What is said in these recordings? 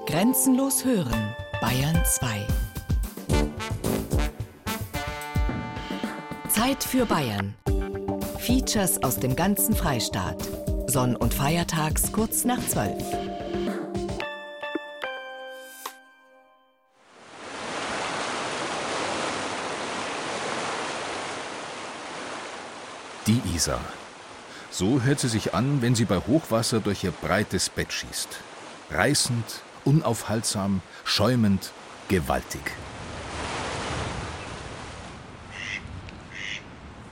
Grenzenlos hören, Bayern 2. Zeit für Bayern. Features aus dem ganzen Freistaat. Sonn- und Feiertags kurz nach 12. Die Isar. So hört sie sich an, wenn sie bei Hochwasser durch ihr breites Bett schießt. Reißend, unaufhaltsam, schäumend, gewaltig.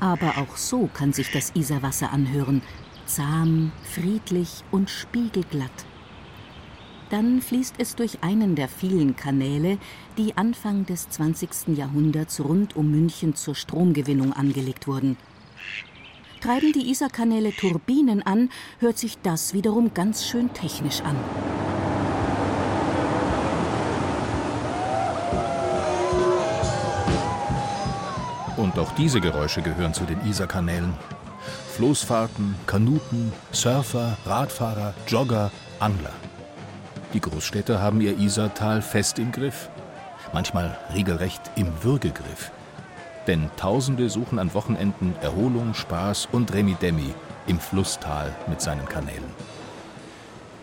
Aber auch so kann sich das Isarwasser anhören. Zahm, friedlich und spiegelglatt. Dann fließt es durch einen der vielen Kanäle, die Anfang des 20. Jahrhunderts rund um München zur Stromgewinnung angelegt wurden. Treiben die Isarkanäle Turbinen an, hört sich das wiederum ganz schön technisch an. Und auch diese Geräusche gehören zu den Isarkanälen. Floßfahrten, Kanuten, Surfer, Radfahrer, Jogger, Angler. Die Großstädter haben ihr Isartal fest im Griff. Manchmal regelrecht im Würgegriff. Denn Tausende suchen an Wochenenden Erholung, Spaß und Remi-Demi im Flusstal mit seinen Kanälen.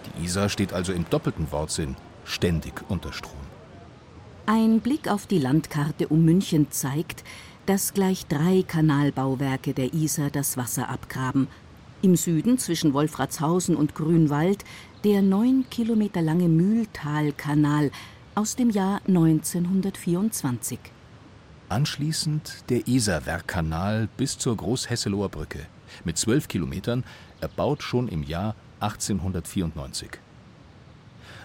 Die Isar steht also im doppelten Wortsinn ständig unter Strom. Ein Blick auf die Landkarte um München zeigt, dass gleich drei Kanalbauwerke der Isar das Wasser abgraben. Im Süden zwischen Wolfratshausen und Grünwald der neun Kilometer lange Mühltalkanal aus dem Jahr 1924. Anschließend der Isarwerkkanal bis zur Großhesseloher Brücke mit zwölf Kilometern, erbaut schon im Jahr 1894.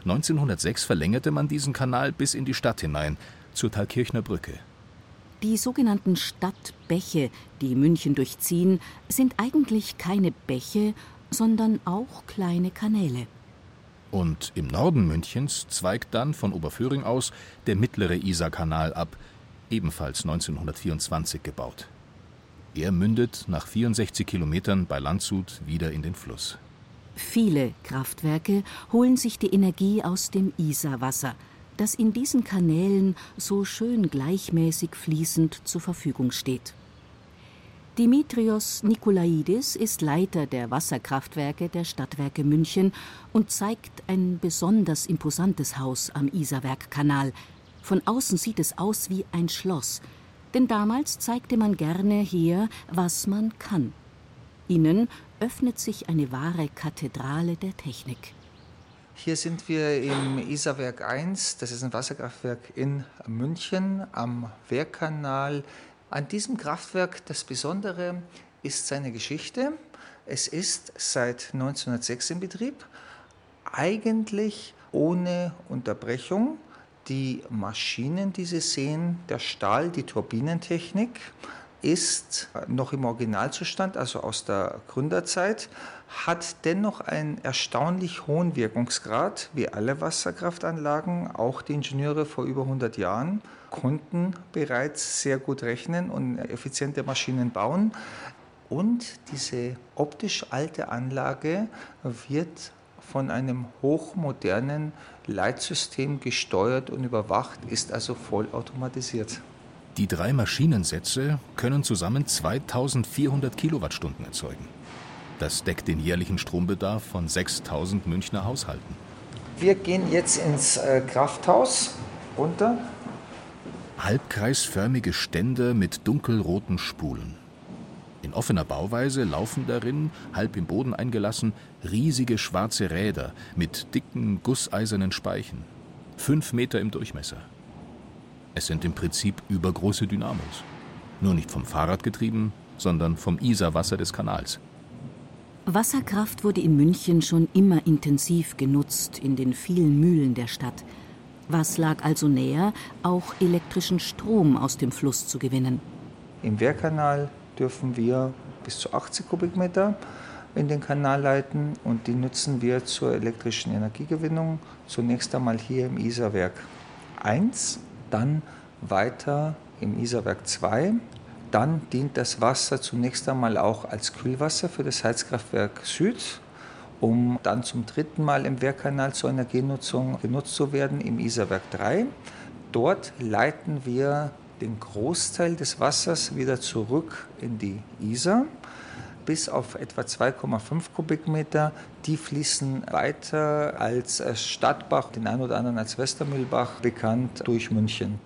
1906 verlängerte man diesen Kanal bis in die Stadt hinein, zur Thalkirchner Brücke. Die sogenannten Stadtbäche, die München durchziehen, sind eigentlich keine Bäche, sondern auch kleine Kanäle. Und im Norden Münchens zweigt dann von Oberföhring aus der mittlere Isarkanal ab, ebenfalls 1924 gebaut. Er mündet nach 64 Kilometern bei Landshut wieder in den Fluss. Viele Kraftwerke holen sich die Energie aus dem Isarwasser, das in diesen Kanälen so schön gleichmäßig fließend zur Verfügung steht. Dimitrios Nikolaidis ist Leiter der Wasserkraftwerke der Stadtwerke München und zeigt ein besonders imposantes Haus am Isarwerkkanal. Von außen sieht es aus wie ein Schloss, denn damals zeigte man gerne hier, was man kann. Innen öffnet sich eine wahre Kathedrale der Technik. Hier sind wir im Isarwerk 1, das ist ein Wasserkraftwerk in München am Wehrkanal. An diesem Kraftwerk das Besondere ist seine Geschichte. Es ist seit 1906 in Betrieb, eigentlich ohne Unterbrechung. Die Maschinen, die Sie sehen, der Stahl, die Turbinentechnik, ist noch im Originalzustand, also aus der Gründerzeit, hat dennoch einen erstaunlich hohen Wirkungsgrad, wie alle Wasserkraftanlagen. Auch die Ingenieure vor über 100 Jahren konnten bereits sehr gut rechnen und effiziente Maschinen bauen. Und diese optisch alte Anlage wird von einem hochmodernen Leitsystem gesteuert und überwacht, ist also vollautomatisiert. Die drei Maschinensätze können zusammen 2400 Kilowattstunden erzeugen. Das deckt den jährlichen Strombedarf von 6000 Münchner Haushalten. Wir gehen jetzt ins äh, Krafthaus runter. Halbkreisförmige Ständer mit dunkelroten Spulen. In offener Bauweise laufen darin, halb im Boden eingelassen, riesige schwarze Räder mit dicken, gusseisernen Speichen. Fünf Meter im Durchmesser. Es sind im Prinzip übergroße Dynamos. Nur nicht vom Fahrrad getrieben, sondern vom Isarwasser des Kanals. Wasserkraft wurde in München schon immer intensiv genutzt in den vielen Mühlen der Stadt. Was lag also näher, auch elektrischen Strom aus dem Fluss zu gewinnen? Im Wehrkanal dürfen wir bis zu 80 Kubikmeter in den Kanal leiten und die nutzen wir zur elektrischen Energiegewinnung. Zunächst einmal hier im Isarwerk 1 dann weiter im Isarwerk 2. Dann dient das Wasser zunächst einmal auch als Kühlwasser für das Heizkraftwerk Süd um dann zum dritten Mal im Wehrkanal zu einer Genutzung genutzt zu werden im Isarwerk 3. Dort leiten wir den Großteil des Wassers wieder zurück in die Isar bis auf etwa 2,5 Kubikmeter. Die fließen weiter als Stadtbach, den einen oder anderen als Westermühlbach, bekannt durch München.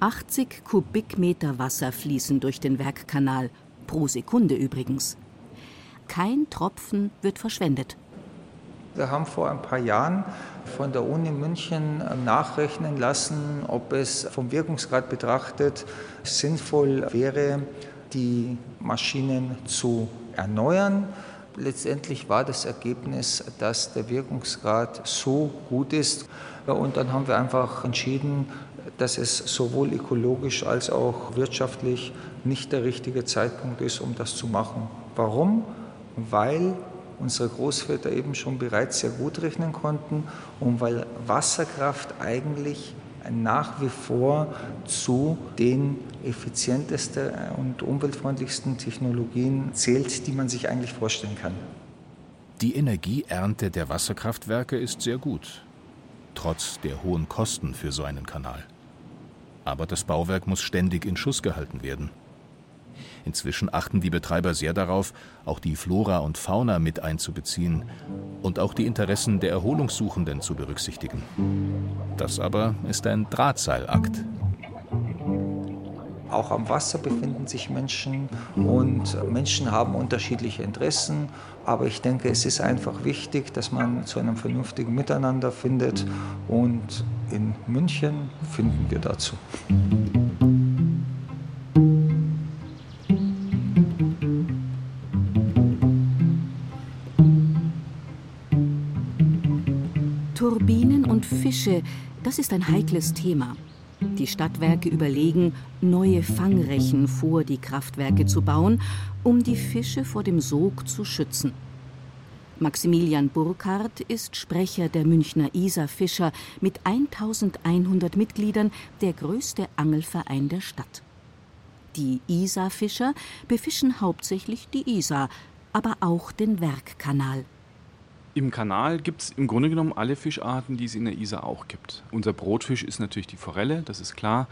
80 Kubikmeter Wasser fließen durch den Werkkanal, pro Sekunde übrigens. Kein Tropfen wird verschwendet. Wir haben vor ein paar Jahren von der Uni München nachrechnen lassen, ob es vom Wirkungsgrad betrachtet sinnvoll wäre, die Maschinen zu erneuern. Letztendlich war das Ergebnis, dass der Wirkungsgrad so gut ist. Und dann haben wir einfach entschieden, dass es sowohl ökologisch als auch wirtschaftlich nicht der richtige Zeitpunkt ist, um das zu machen. Warum? Weil unsere Großväter eben schon bereits sehr gut rechnen konnten und weil Wasserkraft eigentlich nach wie vor zu den effizientesten und umweltfreundlichsten Technologien zählt, die man sich eigentlich vorstellen kann. Die Energieernte der Wasserkraftwerke ist sehr gut, trotz der hohen Kosten für so einen Kanal. Aber das Bauwerk muss ständig in Schuss gehalten werden. Inzwischen achten die Betreiber sehr darauf, auch die Flora und Fauna mit einzubeziehen und auch die Interessen der Erholungssuchenden zu berücksichtigen. Das aber ist ein Drahtseilakt. Auch am Wasser befinden sich Menschen und Menschen haben unterschiedliche Interessen. Aber ich denke, es ist einfach wichtig, dass man zu einem vernünftigen Miteinander findet. Und in München finden wir dazu. Turbinen und Fische, das ist ein heikles Thema. Die Stadtwerke überlegen, neue Fangrechen vor die Kraftwerke zu bauen, um die Fische vor dem Sog zu schützen. Maximilian Burkhardt ist Sprecher der Münchner Isar-Fischer mit 1100 Mitgliedern, der größte Angelverein der Stadt. Die Isar-Fischer befischen hauptsächlich die Isar, aber auch den Werkkanal. Im Kanal gibt es im Grunde genommen alle Fischarten, die es in der Isar auch gibt. Unser Brotfisch ist natürlich die Forelle, das ist klar.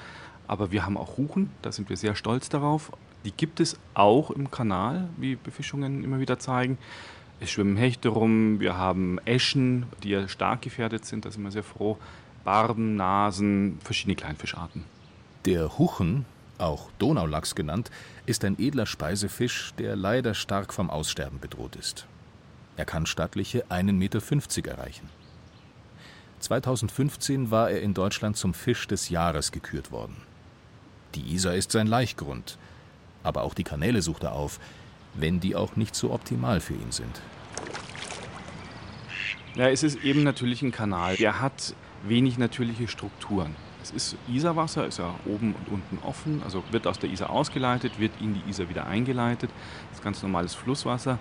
Aber wir haben auch Ruchen, da sind wir sehr stolz darauf. Die gibt es auch im Kanal, wie Befischungen immer wieder zeigen. Es schwimmen Hechte rum, wir haben Eschen, die ja stark gefährdet sind, da sind wir sehr froh. Barben, Nasen, verschiedene Kleinfischarten. Der Huchen, auch Donaulachs genannt, ist ein edler Speisefisch, der leider stark vom Aussterben bedroht ist. Er kann stattliche 1,50 Meter erreichen. 2015 war er in Deutschland zum Fisch des Jahres gekürt worden. Die Isar ist sein Laichgrund, aber auch die Kanäle sucht er auf, wenn die auch nicht so optimal für ihn sind. Ja, es ist eben natürlich ein Kanal. Der hat wenig natürliche Strukturen. Es ist Isarwasser, ist ja oben und unten offen, also wird aus der Isar ausgeleitet, wird in die Isar wieder eingeleitet. Das ist ganz normales Flusswasser.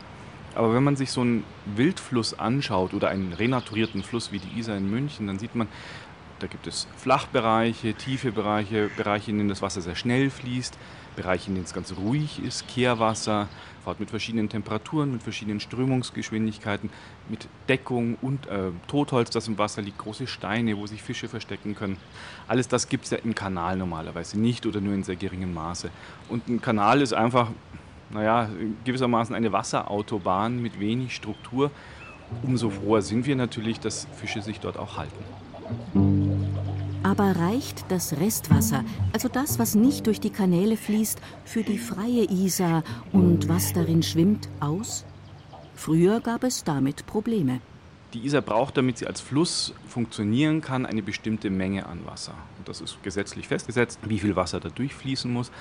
Aber wenn man sich so einen Wildfluss anschaut oder einen renaturierten Fluss wie die Isar in München, dann sieht man, da gibt es Flachbereiche, tiefe Bereiche, Bereiche, in denen das Wasser sehr schnell fließt, Bereiche, in denen es ganz ruhig ist, Kehrwasser, fahrt mit verschiedenen Temperaturen, mit verschiedenen Strömungsgeschwindigkeiten, mit Deckung und äh, Totholz, das im Wasser liegt, große Steine, wo sich Fische verstecken können. Alles das gibt es ja im Kanal normalerweise nicht oder nur in sehr geringem Maße. Und ein Kanal ist einfach naja, gewissermaßen eine Wasserautobahn mit wenig Struktur. Umso froher sind wir natürlich, dass Fische sich dort auch halten. Aber reicht das Restwasser, also das, was nicht durch die Kanäle fließt, für die freie Isar und was darin schwimmt, aus? Früher gab es damit Probleme. Die Isar braucht, damit sie als Fluss funktionieren kann, eine bestimmte Menge an Wasser. Und das ist gesetzlich festgesetzt, wie viel Wasser da durchfließen muss.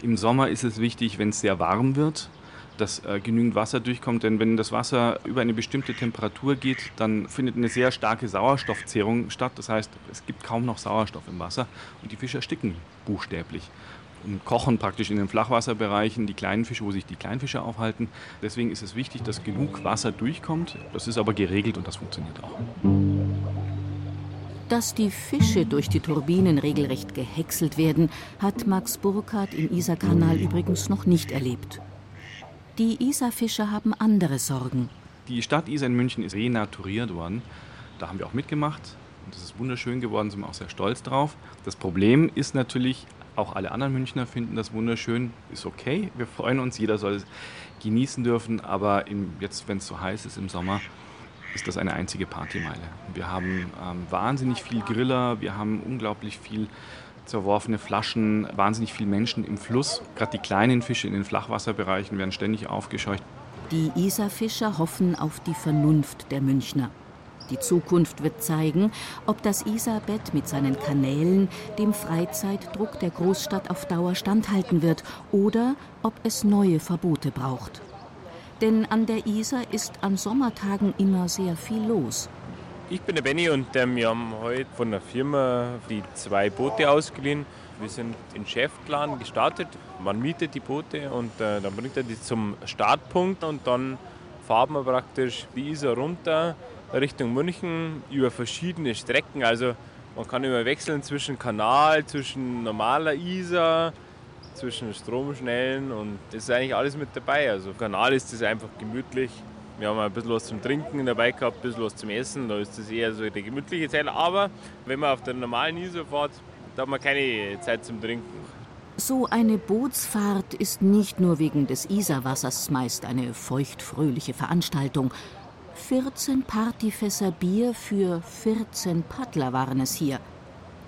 Im Sommer ist es wichtig, wenn es sehr warm wird, dass äh, genügend Wasser durchkommt, denn wenn das Wasser über eine bestimmte Temperatur geht, dann findet eine sehr starke Sauerstoffzehrung statt. Das heißt, es gibt kaum noch Sauerstoff im Wasser und die Fische ersticken buchstäblich und kochen praktisch in den Flachwasserbereichen die kleinen Fische, wo sich die Kleinfische aufhalten. Deswegen ist es wichtig, dass genug Wasser durchkommt. Das ist aber geregelt und das funktioniert auch. Dass die Fische durch die Turbinen regelrecht gehäckselt werden, hat Max Burkhardt im Isarkanal übrigens noch nicht erlebt. Die Isarfischer haben andere Sorgen. Die Stadt Isar in München ist renaturiert worden. Da haben wir auch mitgemacht. Und das ist wunderschön geworden, sind wir auch sehr stolz drauf. Das Problem ist natürlich, auch alle anderen Münchner finden das wunderschön, ist okay. Wir freuen uns, jeder soll es genießen dürfen. Aber im, jetzt, wenn es so heiß ist im Sommer, ist das eine einzige Partymeile. Wir haben ähm, wahnsinnig viel Griller, wir haben unglaublich viel zerworfene Flaschen, wahnsinnig viele Menschen im Fluss. Gerade die kleinen Fische in den Flachwasserbereichen werden ständig aufgescheucht. Die Isarfischer hoffen auf die Vernunft der Münchner. Die Zukunft wird zeigen, ob das Isarbett mit seinen Kanälen dem Freizeitdruck der Großstadt auf Dauer standhalten wird oder ob es neue Verbote braucht. Denn an der Isar ist an Sommertagen immer sehr viel los. Ich bin der Benny und äh, wir haben heute von der Firma die zwei Boote ausgeliehen. Wir sind in Schäftladen gestartet. Man mietet die Boote und äh, dann bringt er die zum Startpunkt und dann fahren wir praktisch die Isar runter Richtung München über verschiedene Strecken. Also man kann immer wechseln zwischen Kanal, zwischen normaler Isar, zwischen Stromschnellen und das ist eigentlich alles mit dabei. Also Kanal ist das einfach gemütlich. Wir haben ein bisschen was zum Trinken dabei gehabt, ein bisschen was zum Essen. Da ist das eher so der gemütliche Teil. Aber wenn man auf der normalen Isar fährt, da hat man keine Zeit zum Trinken. So eine Bootsfahrt ist nicht nur wegen des Isarwassers meist eine feuchtfröhliche Veranstaltung. 14 Partyfässer Bier für 14 Paddler waren es hier.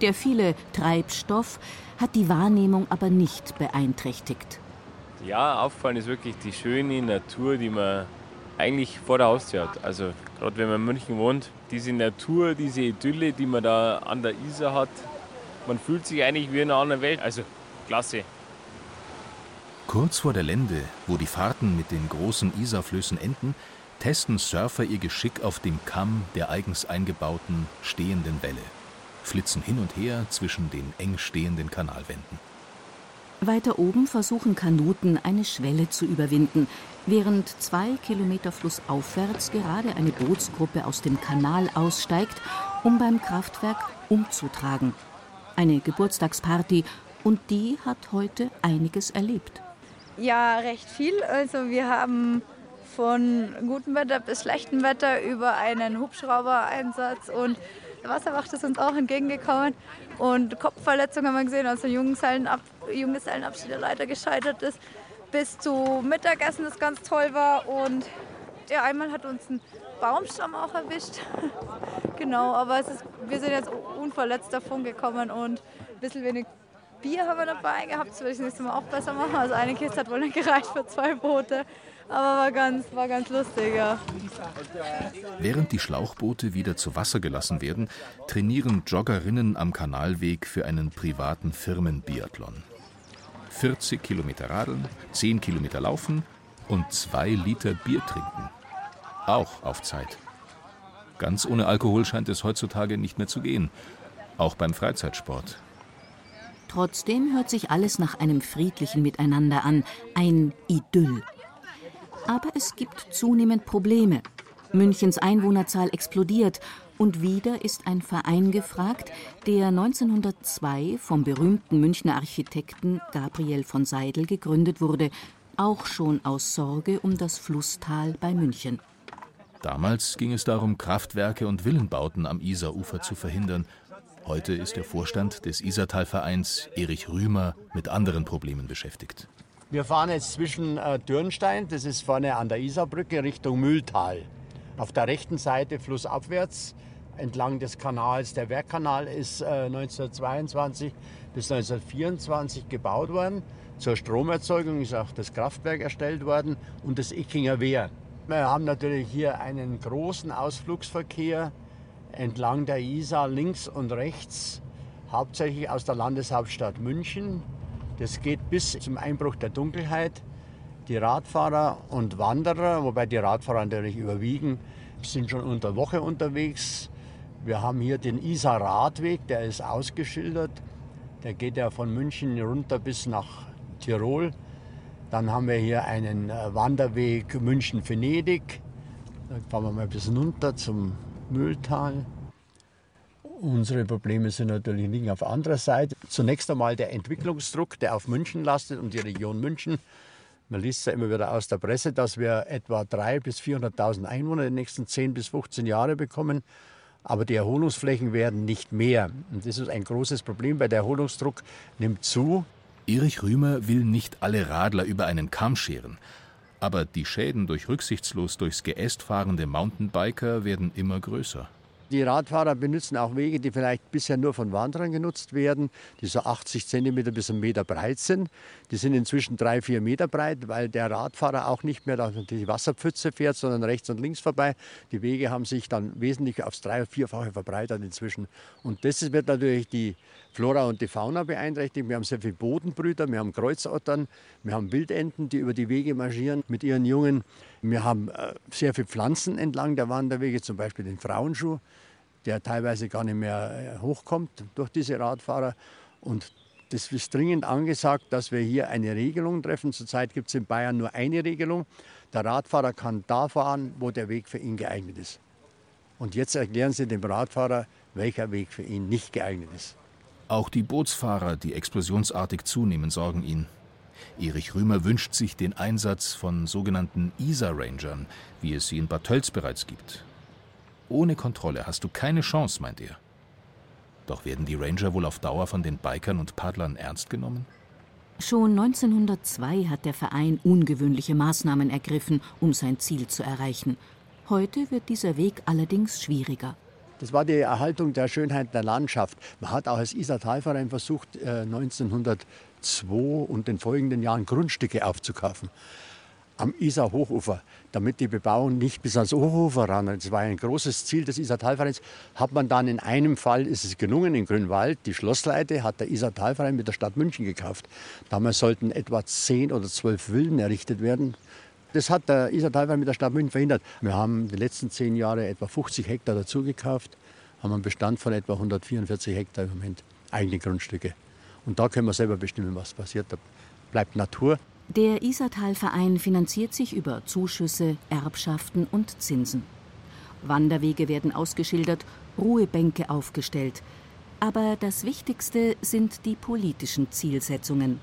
Der viele Treibstoff hat die Wahrnehmung aber nicht beeinträchtigt. Ja, auffallen ist wirklich die schöne Natur, die man eigentlich vor der Haustür hat. Also gerade wenn man in München wohnt, diese Natur, diese Idylle, die man da an der Isar hat, man fühlt sich eigentlich wie in einer anderen Welt. Also klasse. Kurz vor der Lände, wo die Fahrten mit den großen Isarflößen enden, testen Surfer ihr Geschick auf dem Kamm der eigens eingebauten stehenden Welle flitzen hin und her zwischen den eng stehenden Kanalwänden. Weiter oben versuchen Kanuten eine Schwelle zu überwinden, während zwei Kilometer flussaufwärts gerade eine Bootsgruppe aus dem Kanal aussteigt, um beim Kraftwerk umzutragen. Eine Geburtstagsparty und die hat heute einiges erlebt. Ja, recht viel. Also wir haben von gutem Wetter bis schlechtem Wetter über einen Hubschrauber-Einsatz und der Wasserwacht ist uns auch entgegengekommen und Kopfverletzungen haben wir gesehen, also Junggesellenab Junggesellenabschied, der leider gescheitert ist, bis zu Mittagessen, das ganz toll war und ja, einmal hat uns ein Baumstamm auch erwischt. genau, aber ist, wir sind jetzt unverletzt davon gekommen und ein bisschen wenig Bier haben wir dabei gehabt. Das würde ich nächstes Mal auch besser machen. Also eine Kiste hat wohl nicht gereicht für zwei Boote. Aber war ganz, war ganz lustig, ja. Während die Schlauchboote wieder zu Wasser gelassen werden, trainieren Joggerinnen am Kanalweg für einen privaten Firmenbiathlon. 40 Kilometer radeln, 10 Kilometer laufen und 2 Liter Bier trinken. Auch auf Zeit. Ganz ohne Alkohol scheint es heutzutage nicht mehr zu gehen. Auch beim Freizeitsport. Trotzdem hört sich alles nach einem friedlichen Miteinander an, ein Idyll. Aber es gibt zunehmend Probleme. Münchens Einwohnerzahl explodiert und wieder ist ein Verein gefragt, der 1902 vom berühmten Münchner Architekten Gabriel von Seidel gegründet wurde, auch schon aus Sorge um das Flusstal bei München. Damals ging es darum, Kraftwerke und Villenbauten am Isarufer zu verhindern. Heute ist der Vorstand des Isartalvereins Erich Rümer mit anderen Problemen beschäftigt. Wir fahren jetzt zwischen äh, Dürnstein, das ist vorne an der Isarbrücke, Richtung Mühltal. Auf der rechten Seite flussabwärts entlang des Kanals. Der Werkkanal ist äh, 1922 bis 1924 gebaut worden. Zur Stromerzeugung ist auch das Kraftwerk erstellt worden und das Ickinger Wehr. Wir haben natürlich hier einen großen Ausflugsverkehr entlang der Isar links und rechts, hauptsächlich aus der Landeshauptstadt München. Das geht bis zum Einbruch der Dunkelheit. Die Radfahrer und Wanderer, wobei die Radfahrer natürlich überwiegen, sind schon unter Woche unterwegs. Wir haben hier den Isar-Radweg, der ist ausgeschildert. Der geht ja von München runter bis nach Tirol. Dann haben wir hier einen äh, Wanderweg München-Venedig. Da fahren wir mal ein bisschen runter zum Mühltal. Unsere Probleme sind natürlich liegen auf anderer Seite. Zunächst einmal der Entwicklungsdruck, der auf München lastet und die Region München. Man liest ja immer wieder aus der Presse, dass wir etwa 300.000 bis 400.000 Einwohner in den nächsten 10 bis 15 Jahren bekommen. Aber die Erholungsflächen werden nicht mehr. Und das ist ein großes Problem, weil der Erholungsdruck nimmt zu. Erich Rümer will nicht alle Radler über einen Kamm scheren. Aber die Schäden durch rücksichtslos durchs Geäst fahrende Mountainbiker werden immer größer. Die Radfahrer benutzen auch Wege, die vielleicht bisher nur von Wanderern genutzt werden, die so 80 cm bis einen Meter breit sind. Die sind inzwischen drei, vier Meter breit, weil der Radfahrer auch nicht mehr durch die Wasserpfütze fährt, sondern rechts und links vorbei. Die Wege haben sich dann wesentlich aufs drei- oder vierfache verbreitert inzwischen. Und das wird natürlich die Flora und die Fauna beeinträchtigt. Wir haben sehr viele Bodenbrüter, wir haben Kreuzottern, wir haben Wildenten, die über die Wege marschieren mit ihren Jungen. Wir haben äh, sehr viele Pflanzen entlang der Wanderwege, zum Beispiel den Frauenschuh, der teilweise gar nicht mehr äh, hochkommt durch diese Radfahrer. Und das ist dringend angesagt, dass wir hier eine Regelung treffen. Zurzeit gibt es in Bayern nur eine Regelung. Der Radfahrer kann da fahren, wo der Weg für ihn geeignet ist. Und jetzt erklären Sie dem Radfahrer, welcher Weg für ihn nicht geeignet ist. Auch die Bootsfahrer, die explosionsartig zunehmen, sorgen ihn. Erich Rümer wünscht sich den Einsatz von sogenannten Isar-Rangern, wie es sie in Bad Tölz bereits gibt. Ohne Kontrolle hast du keine Chance, meint er. Doch werden die Ranger wohl auf Dauer von den Bikern und Paddlern ernst genommen? Schon 1902 hat der Verein ungewöhnliche Maßnahmen ergriffen, um sein Ziel zu erreichen. Heute wird dieser Weg allerdings schwieriger. Das war die Erhaltung der Schönheit der Landschaft. Man hat auch als Isar-Talverein versucht, 1902 äh, und den folgenden Jahren Grundstücke aufzukaufen am Isar-Hochufer, damit die Bebauung nicht bis ans Hochufer ran. Das war ein großes Ziel des Isar-Talvereins. Hat man dann in einem Fall, ist es gelungen, in Grünwald, die Schlossleite hat der Isar-Talverein mit der Stadt München gekauft. Damals sollten etwa zehn oder zwölf Villen errichtet werden. Das hat der Isar teilweise mit der Stadt München verhindert. Wir haben die letzten zehn Jahre etwa 50 Hektar dazugekauft, haben einen Bestand von etwa 144 Hektar im Moment, eigene Grundstücke. Und da können wir selber bestimmen, was passiert. Da bleibt Natur. Der Isartalverein finanziert sich über Zuschüsse, Erbschaften und Zinsen. Wanderwege werden ausgeschildert, Ruhebänke aufgestellt. Aber das Wichtigste sind die politischen Zielsetzungen.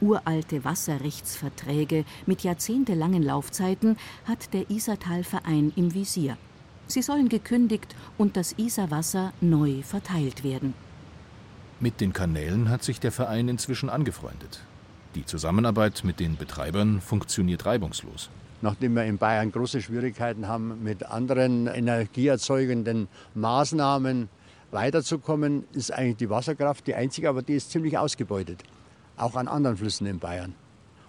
Uralte Wasserrechtsverträge mit jahrzehntelangen Laufzeiten hat der Isartalverein im Visier. Sie sollen gekündigt und das Isarwasser neu verteilt werden. Mit den Kanälen hat sich der Verein inzwischen angefreundet. Die Zusammenarbeit mit den Betreibern funktioniert reibungslos. Nachdem wir in Bayern große Schwierigkeiten haben, mit anderen energieerzeugenden Maßnahmen weiterzukommen, ist eigentlich die Wasserkraft die einzige, aber die ist ziemlich ausgebeutet auch an anderen Flüssen in Bayern.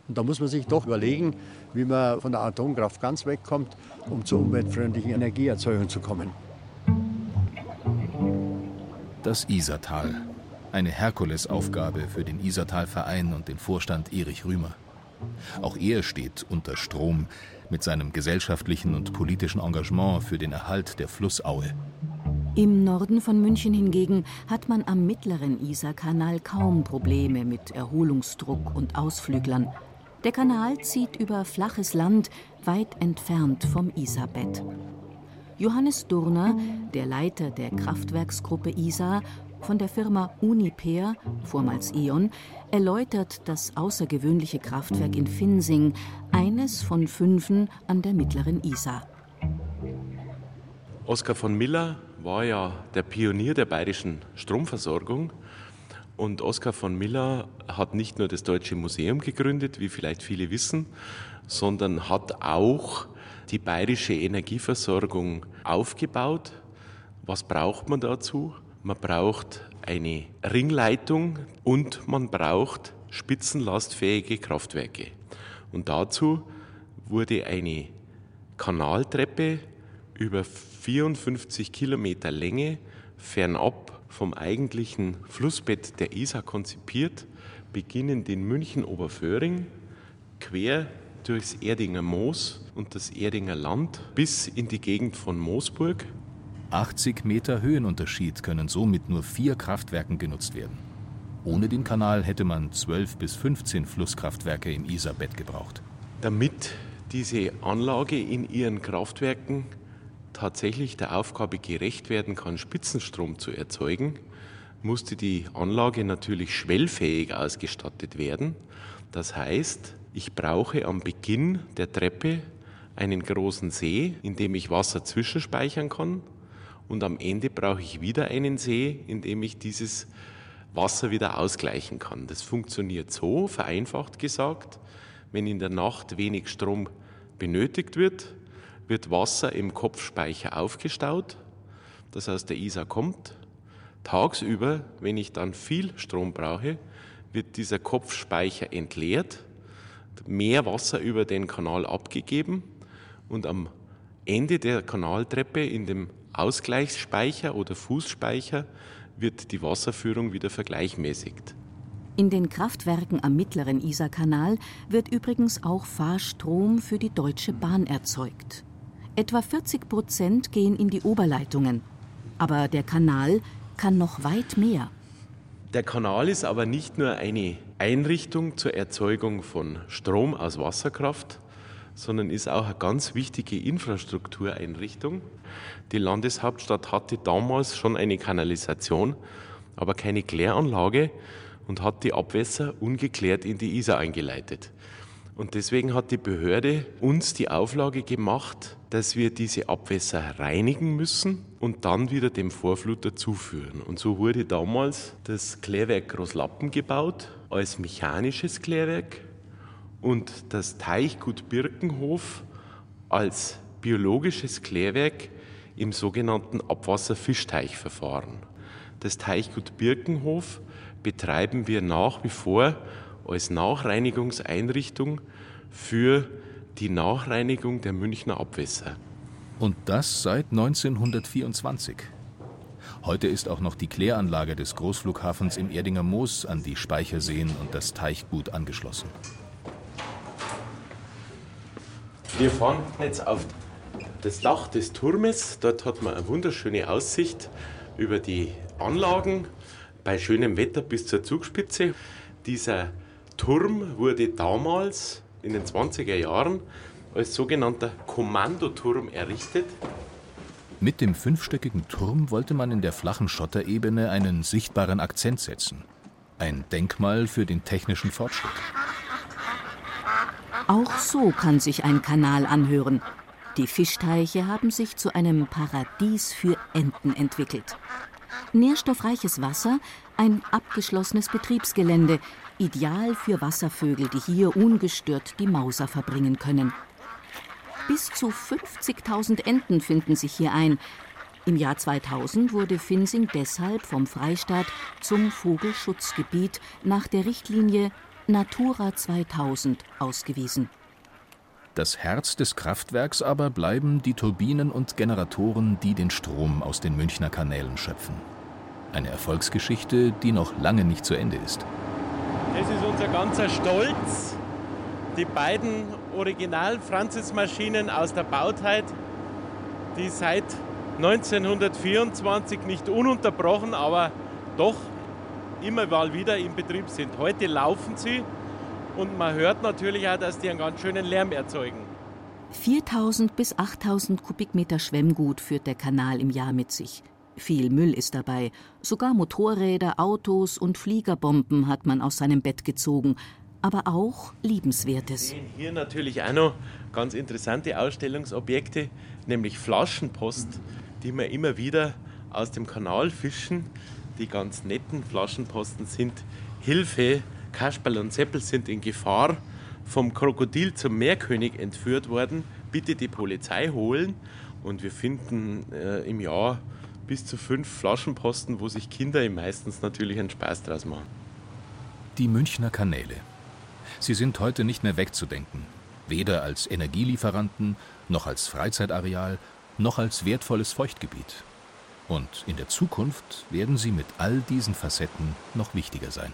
Und da muss man sich doch überlegen, wie man von der Atomkraft ganz wegkommt, um zur umweltfreundlichen Energieerzeugung zu kommen. Das Isartal. Eine Herkulesaufgabe für den Isartalverein und den Vorstand Erich Rümer. Auch er steht unter Strom mit seinem gesellschaftlichen und politischen Engagement für den Erhalt der Flussaue. Im Norden von München hingegen hat man am mittleren Isarkanal kaum Probleme mit Erholungsdruck und Ausflüglern. Der Kanal zieht über flaches Land weit entfernt vom Isarbett. Johannes Durner, der Leiter der Kraftwerksgruppe Isar von der Firma Uniper, vormals E.ON, erläutert das außergewöhnliche Kraftwerk in Finsing, eines von fünfen an der mittleren Isar. Oskar von Miller war ja der Pionier der bayerischen Stromversorgung. Und Oskar von Miller hat nicht nur das Deutsche Museum gegründet, wie vielleicht viele wissen, sondern hat auch die bayerische Energieversorgung aufgebaut. Was braucht man dazu? Man braucht eine Ringleitung und man braucht spitzenlastfähige Kraftwerke. Und dazu wurde eine Kanaltreppe über 54 Kilometer Länge fernab vom eigentlichen Flussbett der Isar konzipiert, beginnend in München-Oberföhring, quer durchs Erdinger Moos und das Erdinger Land bis in die Gegend von Moosburg. 80 Meter Höhenunterschied können so mit nur vier Kraftwerken genutzt werden. Ohne den Kanal hätte man 12 bis 15 Flusskraftwerke im Isarbett gebraucht. Damit diese Anlage in ihren Kraftwerken tatsächlich der Aufgabe gerecht werden kann, Spitzenstrom zu erzeugen, musste die Anlage natürlich schwellfähig ausgestattet werden. Das heißt, Ich brauche am Beginn der Treppe einen großen See, in dem ich Wasser zwischenspeichern kann. Und am Ende brauche ich wieder einen See, in dem ich dieses Wasser wieder ausgleichen kann. Das funktioniert so, vereinfacht gesagt, wenn in der Nacht wenig Strom benötigt wird, wird Wasser im Kopfspeicher aufgestaut, das aus der Isar kommt. Tagsüber, wenn ich dann viel Strom brauche, wird dieser Kopfspeicher entleert, mehr Wasser über den Kanal abgegeben und am Ende der Kanaltreppe in dem Ausgleichsspeicher oder Fußspeicher wird die Wasserführung wieder vergleichmäßigt. In den Kraftwerken am mittleren Isarkanal wird übrigens auch Fahrstrom für die Deutsche Bahn erzeugt. Etwa 40 Prozent gehen in die Oberleitungen. Aber der Kanal kann noch weit mehr. Der Kanal ist aber nicht nur eine Einrichtung zur Erzeugung von Strom aus Wasserkraft, sondern ist auch eine ganz wichtige Infrastruktureinrichtung. Die Landeshauptstadt hatte damals schon eine Kanalisation, aber keine Kläranlage und hat die Abwässer ungeklärt in die Isar eingeleitet. Und deswegen hat die Behörde uns die Auflage gemacht, dass wir diese Abwässer reinigen müssen und dann wieder dem Vorfluter zuführen. Und so wurde damals das Klärwerk Großlappen gebaut als mechanisches Klärwerk und das Teichgut Birkenhof als biologisches Klärwerk im sogenannten Abwasserfischteichverfahren. Das Teichgut Birkenhof betreiben wir nach wie vor als Nachreinigungseinrichtung für die Nachreinigung der Münchner Abwässer. Und das seit 1924. Heute ist auch noch die Kläranlage des Großflughafens im Erdinger Moos an die Speicherseen und das Teichgut angeschlossen. Wir fahren jetzt auf das Dach des Turmes. Dort hat man eine wunderschöne Aussicht über die Anlagen bei schönem Wetter bis zur Zugspitze. Dieser Turm wurde damals in den 20er Jahren als sogenannter Kommandoturm errichtet. Mit dem fünfstöckigen Turm wollte man in der flachen Schotterebene einen sichtbaren Akzent setzen. Ein Denkmal für den technischen Fortschritt. Auch so kann sich ein Kanal anhören. Die Fischteiche haben sich zu einem Paradies für Enten entwickelt. Nährstoffreiches Wasser, ein abgeschlossenes Betriebsgelände, ideal für Wasservögel, die hier ungestört die Mauser verbringen können. Bis zu 50.000 Enten finden sich hier ein. Im Jahr 2000 wurde Finsing deshalb vom Freistaat zum Vogelschutzgebiet nach der Richtlinie Natura 2000 ausgewiesen. Das Herz des Kraftwerks aber bleiben die Turbinen und Generatoren, die den Strom aus den Münchner Kanälen schöpfen. Eine Erfolgsgeschichte, die noch lange nicht zu Ende ist. Ganzer Stolz. Die beiden Original-Francis-Maschinen aus der Bauzeit, die seit 1924 nicht ununterbrochen, aber doch immer mal wieder in Betrieb sind. Heute laufen sie und man hört natürlich auch, dass die einen ganz schönen Lärm erzeugen. 4000 bis 8000 Kubikmeter Schwemmgut führt der Kanal im Jahr mit sich. Viel Müll ist dabei. Sogar Motorräder, Autos und Fliegerbomben hat man aus seinem Bett gezogen. Aber auch Liebenswertes. Hier natürlich auch noch ganz interessante Ausstellungsobjekte, nämlich Flaschenpost, die wir immer wieder aus dem Kanal fischen. Die ganz netten Flaschenposten sind Hilfe. Kasperl und Seppel sind in Gefahr, vom Krokodil zum Meerkönig entführt worden. Bitte die Polizei holen. Und wir finden äh, im Jahr bis zu fünf Flaschenposten, wo sich Kinder meistens natürlich einen Spaß draus machen. Die Münchner Kanäle. Sie sind heute nicht mehr wegzudenken. Weder als Energielieferanten, noch als Freizeitareal, noch als wertvolles Feuchtgebiet. Und in der Zukunft werden sie mit all diesen Facetten noch wichtiger sein.